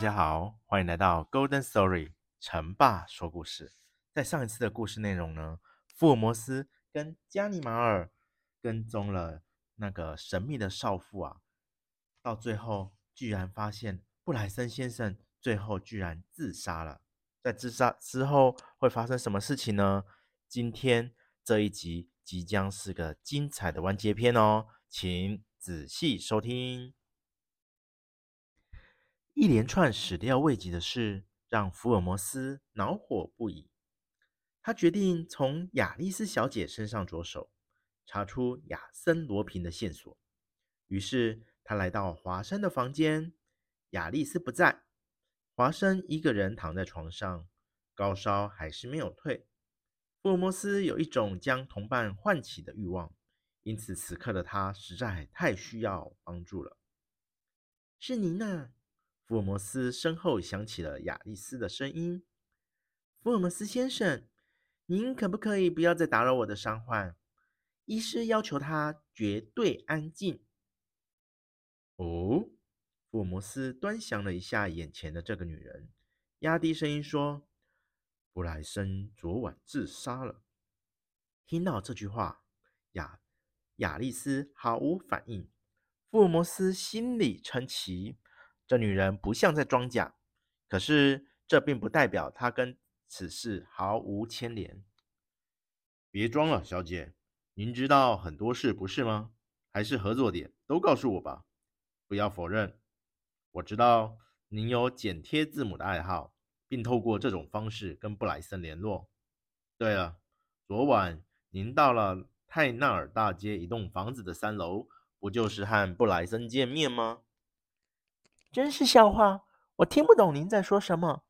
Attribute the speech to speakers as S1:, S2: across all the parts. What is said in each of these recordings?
S1: 大家好，欢迎来到 Golden Story，成霸说故事。在上一次的故事内容呢，福尔摩斯跟加尼玛尔跟踪了那个神秘的少妇啊，到最后居然发现布莱森先生最后居然自杀了。在自杀之后会发生什么事情呢？今天这一集即将是个精彩的完结篇哦，请仔细收听。一连串始料未及的事让福尔摩斯恼火不已。他决定从亚丽丝小姐身上着手，查出亚森罗平的线索。于是他来到华生的房间，亚丽丝不在，华生一个人躺在床上，高烧还是没有退。福尔摩斯有一种将同伴唤起的欲望，因此此刻的他实在太需要帮助了。是您呢？福尔摩斯身后响起了亚丽丝的声音：“福尔摩斯先生，您可不可以不要再打扰我的伤患？医师要求他绝对安静。”哦，福尔摩斯端详了一下眼前的这个女人，压低声音说：“布莱森昨晚自杀了。”听到这句话，亚亚丽丝毫无反应。福尔摩斯心里称奇。这女人不像在装假，可是这并不代表她跟此事毫无牵连。别装了，小姐，您知道很多事不是吗？还是合作点，都告诉我吧，不要否认。我知道您有剪贴字母的爱好，并透过这种方式跟布莱森联络。对了，昨晚您到了泰纳尔大街一栋房子的三楼，不就是和布莱森见面吗？真是笑话，我听不懂您在说什么。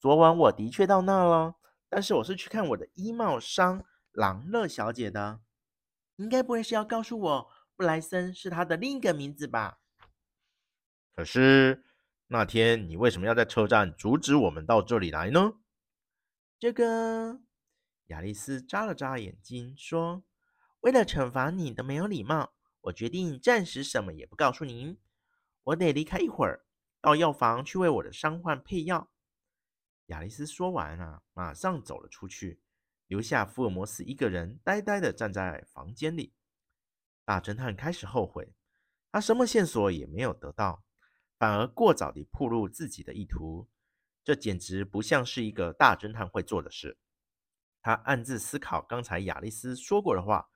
S1: 昨晚我的确到那了，但是我是去看我的衣帽商朗乐小姐的。应该不会是要告诉我布莱森是她的另一个名字吧？可是那天你为什么要在车站阻止我们到这里来呢？这个亚丽丝眨了眨眼睛说：“为了惩罚你的没有礼貌，我决定暂时什么也不告诉您。”我得离开一会儿，到药房去为我的伤患配药。亚丽丝说完啊，马上走了出去，留下福尔摩斯一个人呆呆地站在房间里。大侦探开始后悔，他什么线索也没有得到，反而过早地暴露自己的意图，这简直不像是一个大侦探会做的事。他暗自思考刚才亚丽丝说过的话，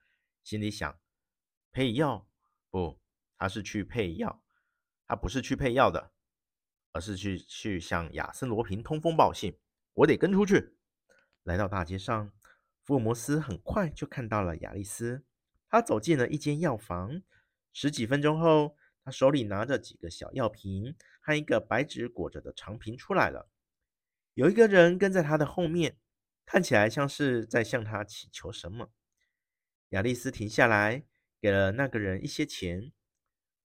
S1: 心里想：配药？不，他是去配药。他不是去配药的，而是去去向亚森罗平通风报信。我得跟出去。来到大街上，福尔摩斯很快就看到了亚丽丝。他走进了一间药房，十几分钟后，他手里拿着几个小药瓶和一个白纸裹着的长瓶出来了。有一个人跟在他的后面，看起来像是在向他祈求什么。亚丽丝停下来，给了那个人一些钱。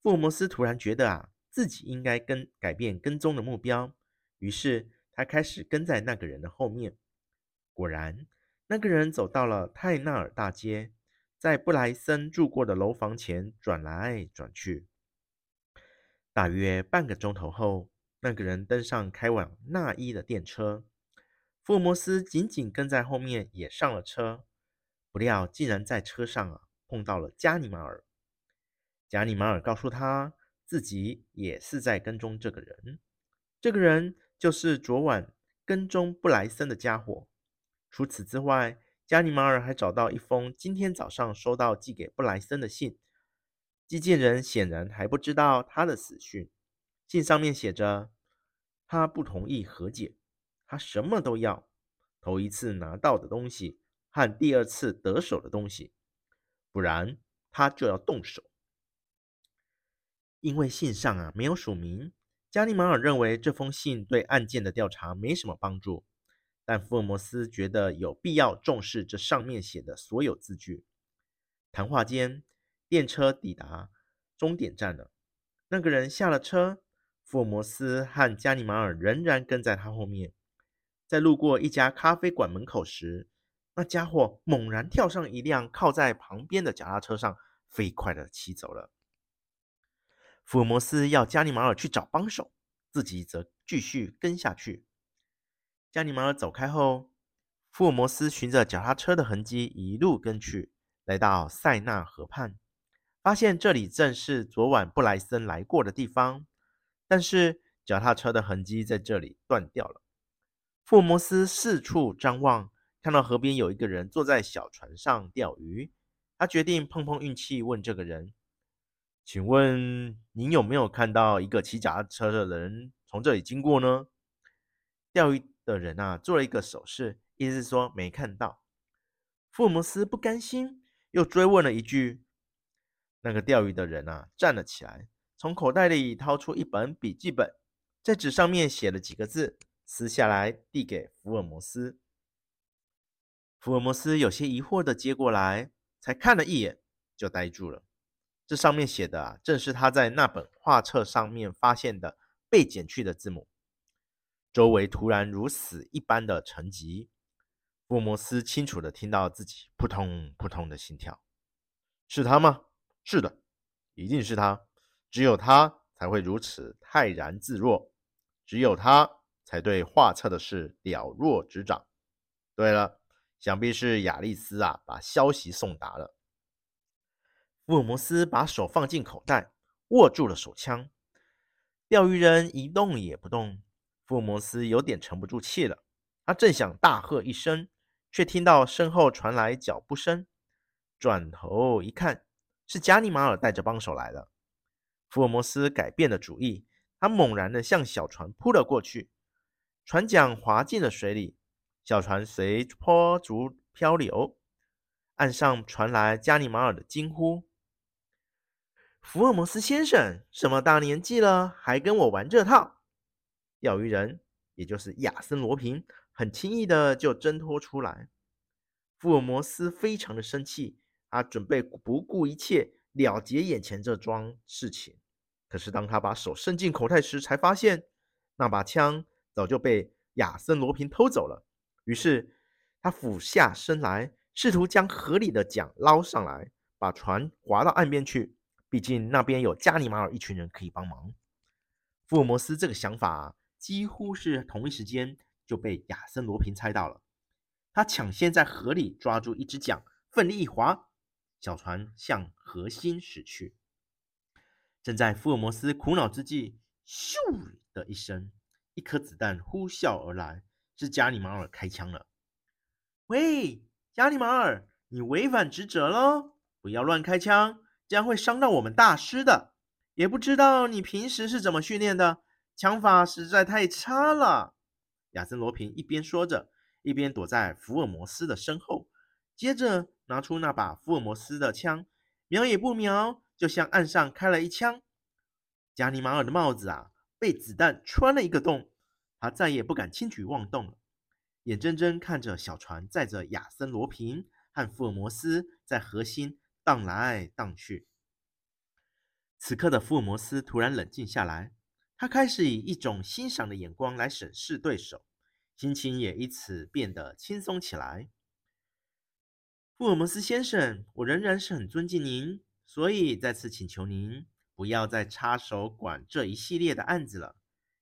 S1: 福尔摩斯突然觉得啊。自己应该跟改变跟踪的目标，于是他开始跟在那个人的后面。果然，那个人走到了泰纳尔大街，在布莱森住过的楼房前转来转去。大约半个钟头后，那个人登上开往纳伊的电车，福尔摩斯紧紧跟在后面，也上了车。不料，竟然在车上啊碰到了加尼马尔。加尼马尔告诉他。自己也是在跟踪这个人，这个人就是昨晚跟踪布莱森的家伙。除此之外，加尼玛尔还找到一封今天早上收到寄给布莱森的信，寄件人显然还不知道他的死讯。信上面写着：“他不同意和解，他什么都要，头一次拿到的东西和第二次得手的东西，不然他就要动手。因为信上啊没有署名，加尼马尔认为这封信对案件的调查没什么帮助，但福尔摩斯觉得有必要重视这上面写的所有字句。谈话间，电车抵达终点站了，那个人下了车。福尔摩斯和加尼玛尔仍然跟在他后面。在路过一家咖啡馆门口时，那家伙猛然跳上一辆靠在旁边的脚踏车上，飞快地骑走了。福尔摩斯要加尼玛尔去找帮手，自己则继续跟下去。加尼玛尔走开后，福尔摩斯循着脚踏车的痕迹一路跟去，来到塞纳河畔，发现这里正是昨晚布莱森来过的地方。但是脚踏车的痕迹在这里断掉了。福尔摩斯四处张望，看到河边有一个人坐在小船上钓鱼。他决定碰碰运气，问这个人：“请问您有没有看到一个骑脚踏车的人从这里经过呢？”钓鱼的人啊，做了一个手势，意思是说没看到。福尔摩斯不甘心，又追问了一句。那个钓鱼的人啊，站了起来。从口袋里掏出一本笔记本，在纸上面写了几个字，撕下来递给福尔摩斯。福尔摩斯有些疑惑地接过来，才看了一眼就呆住了。这上面写的啊，正是他在那本画册上面发现的被剪去的字母。周围突然如死一般的沉寂，福摩斯清楚的听到自己扑通扑通的心跳。是他吗？是的，一定是他。只有他才会如此泰然自若，只有他才对画册的事了若指掌。对了，想必是亚丽丝啊，把消息送达了。福尔摩斯把手放进口袋，握住了手枪。钓鱼人一动也不动。福尔摩斯有点沉不住气了，他正想大喝一声，却听到身后传来脚步声。转头一看，是加尼玛尔带着帮手来了。福尔摩斯改变了主意，他猛然地向小船扑了过去，船桨滑进了水里，小船随波逐漂流。岸上传来加尼玛尔的惊呼：“福尔摩斯先生，什么大年纪了，还跟我玩这套？”钓鱼人，也就是亚森·罗平，很轻易的就挣脱出来。福尔摩斯非常的生气，他准备不顾一切。了结眼前这桩事情，可是当他把手伸进口袋时，才发现那把枪早就被亚森罗平偷走了。于是他俯下身来，试图将河里的桨捞上来，把船划到岸边去。毕竟那边有加尼玛尔一群人可以帮忙。福尔摩斯这个想法几乎是同一时间就被亚森罗平猜到了。他抢先在河里抓住一只桨，奋力一划。小船向河心驶去。正在福尔摩斯苦恼之际，咻的一声，一颗子弹呼啸而来，是加尼玛尔开枪了。喂，加尼玛尔，你违反职责喽！不要乱开枪，这样会伤到我们大师的。也不知道你平时是怎么训练的，枪法实在太差了。亚森罗平一边说着，一边躲在福尔摩斯的身后，接着。拿出那把福尔摩斯的枪，瞄也不瞄，就向岸上开了一枪。加尼玛尔的帽子啊，被子弹穿了一个洞，他再也不敢轻举妄动了，眼睁睁看着小船载着亚森罗平和福尔摩斯在河心荡来荡去。此刻的福尔摩斯突然冷静下来，他开始以一种欣赏的眼光来审视对手，心情也因此变得轻松起来。福尔摩斯先生，我仍然是很尊敬您，所以再次请求您不要再插手管这一系列的案子了。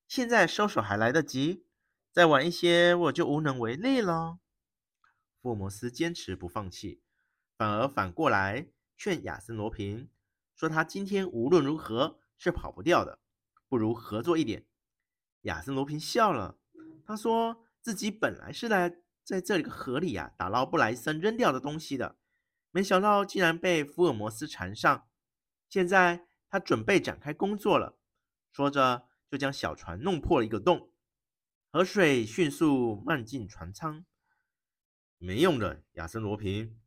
S1: 现在收手还来得及，再晚一些我就无能为力了。福尔摩斯坚持不放弃，反而反过来劝亚森罗平说：“他今天无论如何是跑不掉的，不如合作一点。”亚森罗平笑了，他说自己本来是来。在这个河里啊，打捞布莱森扔掉的东西的，没想到竟然被福尔摩斯缠上。现在他准备展开工作了，说着就将小船弄破了一个洞，河水迅速漫进船舱。没用的，亚森罗平，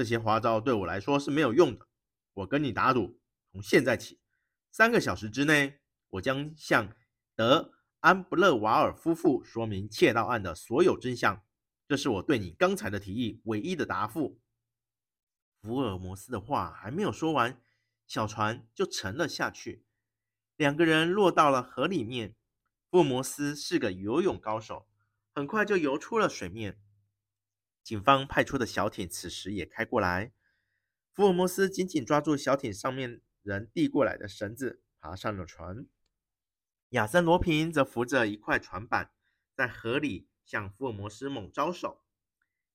S1: 这些花招对我来说是没有用的。我跟你打赌，从现在起，三个小时之内，我将向德安布勒瓦尔夫妇说明窃盗案的所有真相。这是我对你刚才的提议唯一的答复。福尔摩斯的话还没有说完，小船就沉了下去。两个人落到了河里面。福尔摩斯是个游泳高手，很快就游出了水面。警方派出的小艇此时也开过来。福尔摩斯紧紧抓住小艇上面人递过来的绳子，爬上了船。亚森·罗平则扶着一块船板，在河里向福尔摩斯猛招手。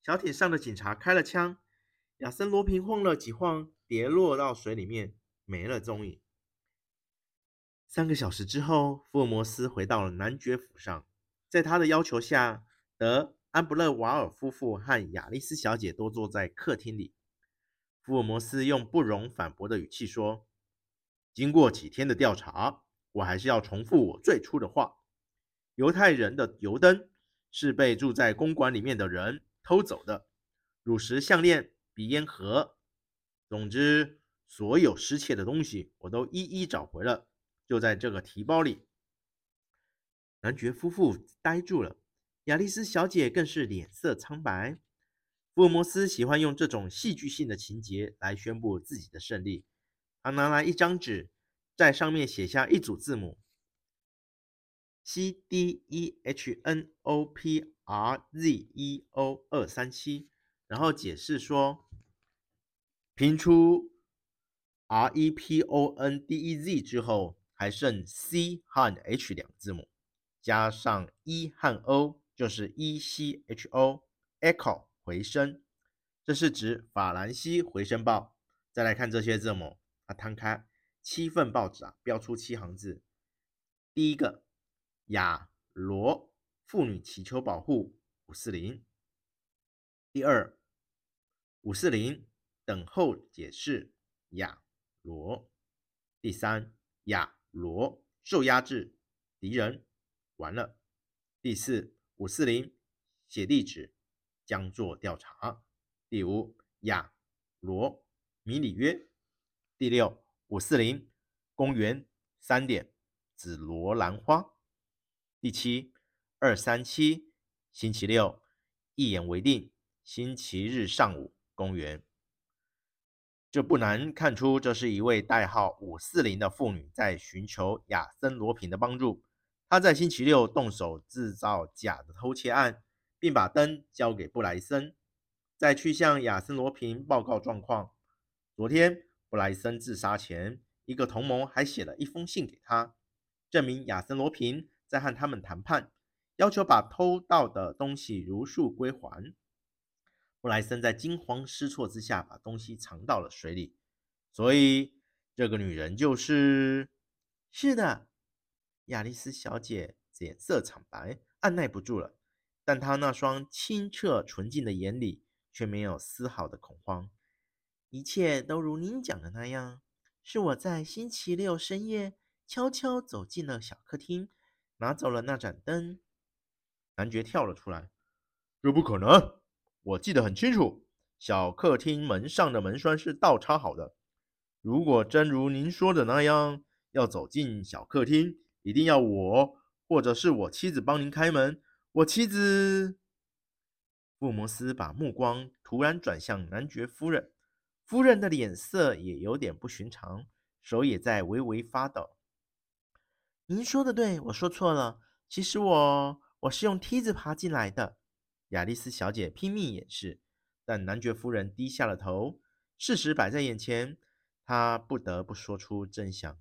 S1: 小艇上的警察开了枪。亚森·罗平晃了几晃，跌落到水里面，没了踪影。三个小时之后，福尔摩斯回到了男爵府上。在他的要求下，德安布勒瓦尔夫妇和雅丽丝小姐都坐在客厅里。福尔摩斯用不容反驳的语气说：“经过几天的调查，我还是要重复我最初的话：犹太人的油灯是被住在公馆里面的人偷走的，乳石项链。”鼻烟盒，总之，所有失窃的东西我都一一找回了，就在这个提包里。男爵夫妇呆住了，雅丽丝小姐更是脸色苍白。福尔摩斯喜欢用这种戏剧性的情节来宣布自己的胜利。他拿来一张纸，在上面写下一组字母：C D E H N O P R Z E O 二三七，然后解释说。拼出 R E P O N D E Z 之后，还剩 C 和 H 两个字母，加上 E 和 O 就是 E C H O，Echo 回声，这是指法兰西回声报。再来看这些字母，啊摊开七份报纸啊，标出七行字。第一个，雅罗妇女祈求保护五四零。第二，五四零。等候解释，雅罗。第三，雅罗受压制，敌人完了。第四，五四零写地址，将做调查。第五，亚罗米里约。第六，五四零公园三点紫罗兰花。第七，二三七星期六一言为定，星期日上午公园。这不难看出，这是一位代号五四零的妇女在寻求亚森·罗平的帮助。他在星期六动手制造假的偷窃案，并把灯交给布莱森，再去向亚森·罗平报告状况。昨天，布莱森自杀前，一个同谋还写了一封信给他，证明亚森·罗平在和他们谈判，要求把偷盗的东西如数归还。布莱森在惊慌失措之下把东西藏到了水里，所以这个女人就是……是的，雅丽丝小姐脸色惨白，按捺不住了，但她那双清澈纯净的眼里却没有丝毫的恐慌。一切都如您讲的那样，是我在星期六深夜悄悄走进了小客厅，拿走了那盏灯。男爵跳了出来：“这不可能！”我记得很清楚，小客厅门上的门栓是倒插好的。如果真如您说的那样，要走进小客厅，一定要我或者是我妻子帮您开门。我妻子，福摩斯把目光突然转向男爵夫人，夫人的脸色也有点不寻常，手也在微微发抖。您说的对，我说错了。其实我我是用梯子爬进来的。雅丽丝小姐拼命掩饰，但男爵夫人低下了头。事实摆在眼前，她不得不说出真相：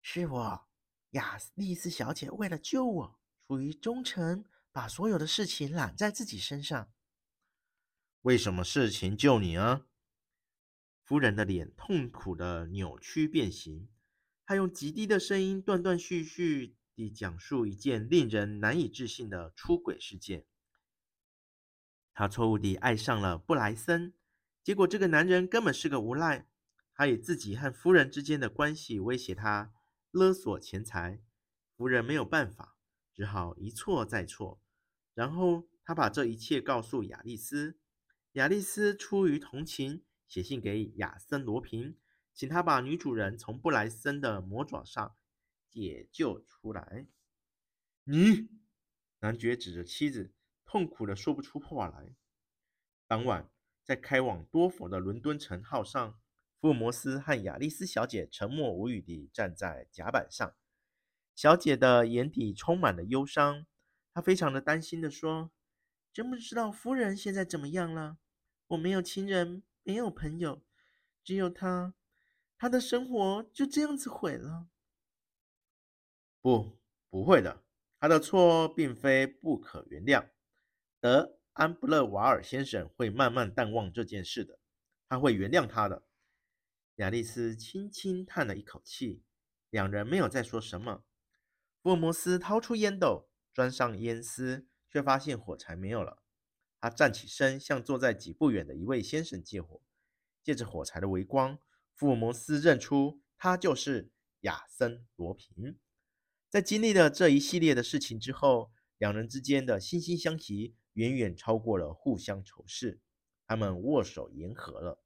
S1: 是我，雅丽丝小姐为了救我，出于忠诚，把所有的事情揽在自己身上。为什么事情救你啊？夫人的脸痛苦的扭曲变形，她用极低的声音断断续续地讲述一件令人难以置信的出轨事件。她错误地爱上了布莱森，结果这个男人根本是个无赖。他以自己和夫人之间的关系威胁她，勒索钱财。夫人没有办法，只好一错再错。然后他把这一切告诉亚丽丝，亚丽丝出于同情，写信给亚森·罗平，请他把女主人从布莱森的魔爪上解救出来。你，男爵指着妻子，痛苦的说不出话来。当晚，在开往多佛的伦敦城号上，福尔摩斯和亚丽丝小姐沉默无语地站在甲板上。小姐的眼底充满了忧伤，她非常的担心地说：“真不知道夫人现在怎么样了。我没有亲人，没有朋友，只有她，她的生活就这样子毁了。”不，不会的，她的错并非不可原谅。德安布勒瓦尔先生会慢慢淡忘这件事的，他会原谅她的。亚丽丝轻轻叹了一口气，两人没有再说什么。福尔摩斯掏出烟斗，钻上烟丝，却发现火柴没有了。他站起身，向坐在几步远的一位先生借火。借着火柴的微光，福尔摩斯认出他就是亚森·罗平。在经历了这一系列的事情之后，两人之间的惺惺相惜远远超过了互相仇视。他们握手言和了。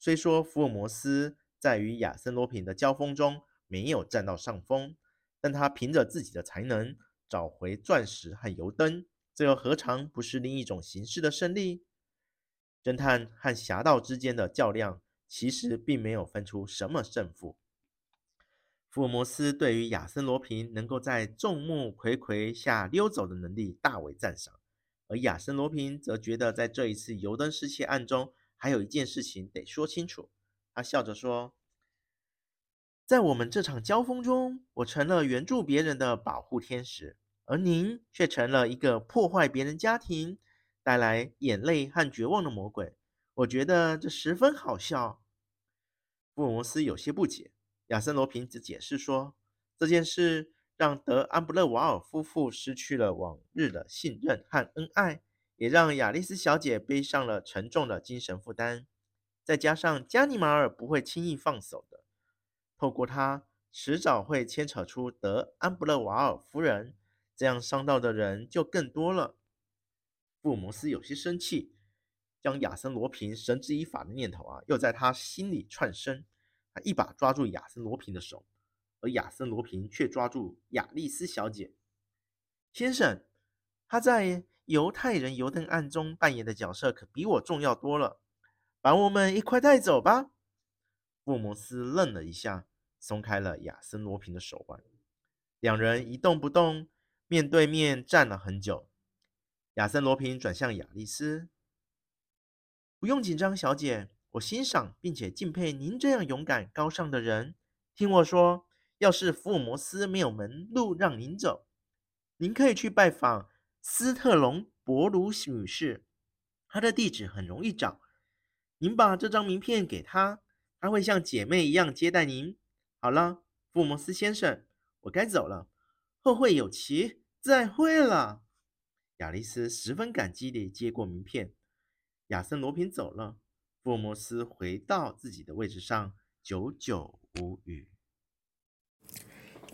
S1: 虽说福尔摩斯在与亚森·罗平的交锋中没有占到上风。但他凭着自己的才能找回钻石和油灯，这又何尝不是另一种形式的胜利？侦探和侠盗之间的较量，其实并没有分出什么胜负。福尔摩斯对于亚森·罗平能够在众目睽睽下溜走的能力大为赞赏，而亚森·罗平则觉得在这一次油灯失窃案中，还有一件事情得说清楚。他笑着说。在我们这场交锋中，我成了援助别人的保护天使，而您却成了一个破坏别人家庭、带来眼泪和绝望的魔鬼。我觉得这十分好笑。福尔摩斯有些不解。亚森·罗平只解释说，这件事让德安布勒瓦尔夫妇失去了往日的信任和恩爱，也让亚丽丝小姐背上了沉重的精神负担。再加上加尼玛尔不会轻易放手的。透过他，迟早会牵扯出德安布勒瓦尔夫人，这样伤到的人就更多了。福尔摩斯有些生气，将亚森罗平绳之以法的念头啊，又在他心里窜生。他一把抓住亚森罗平的手，而亚森罗平却抓住亚丽丝小姐。先生，他在犹太人油灯案中扮演的角色可比我重要多了。把我们一块带走吧。福尔摩斯愣了一下。松开了亚森·罗平的手腕，两人一动不动，面对面站了很久。亚森·罗平转向亚丽丝：“不用紧张，小姐，我欣赏并且敬佩您这样勇敢高尚的人。听我说，要是福尔摩斯没有门路让您走，您可以去拜访斯特龙·博鲁女士，她的地址很容易找。您把这张名片给她，她会像姐妹一样接待您。”好了，福摩斯先生，我该走了。后会有期，再会了。亚丽丝十分感激地接过名片。亚森·罗平走了，福摩斯回到自己的位置上，久久无语。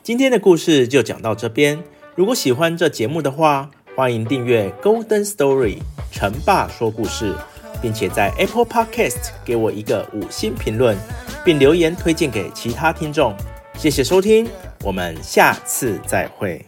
S1: 今天的故事就讲到这边。如果喜欢这节目的话，欢迎订阅《Golden Story》陈爸说故事，并且在 Apple Podcast 给我一个五星评论。并留言推荐给其他听众，谢谢收听，我们下次再会。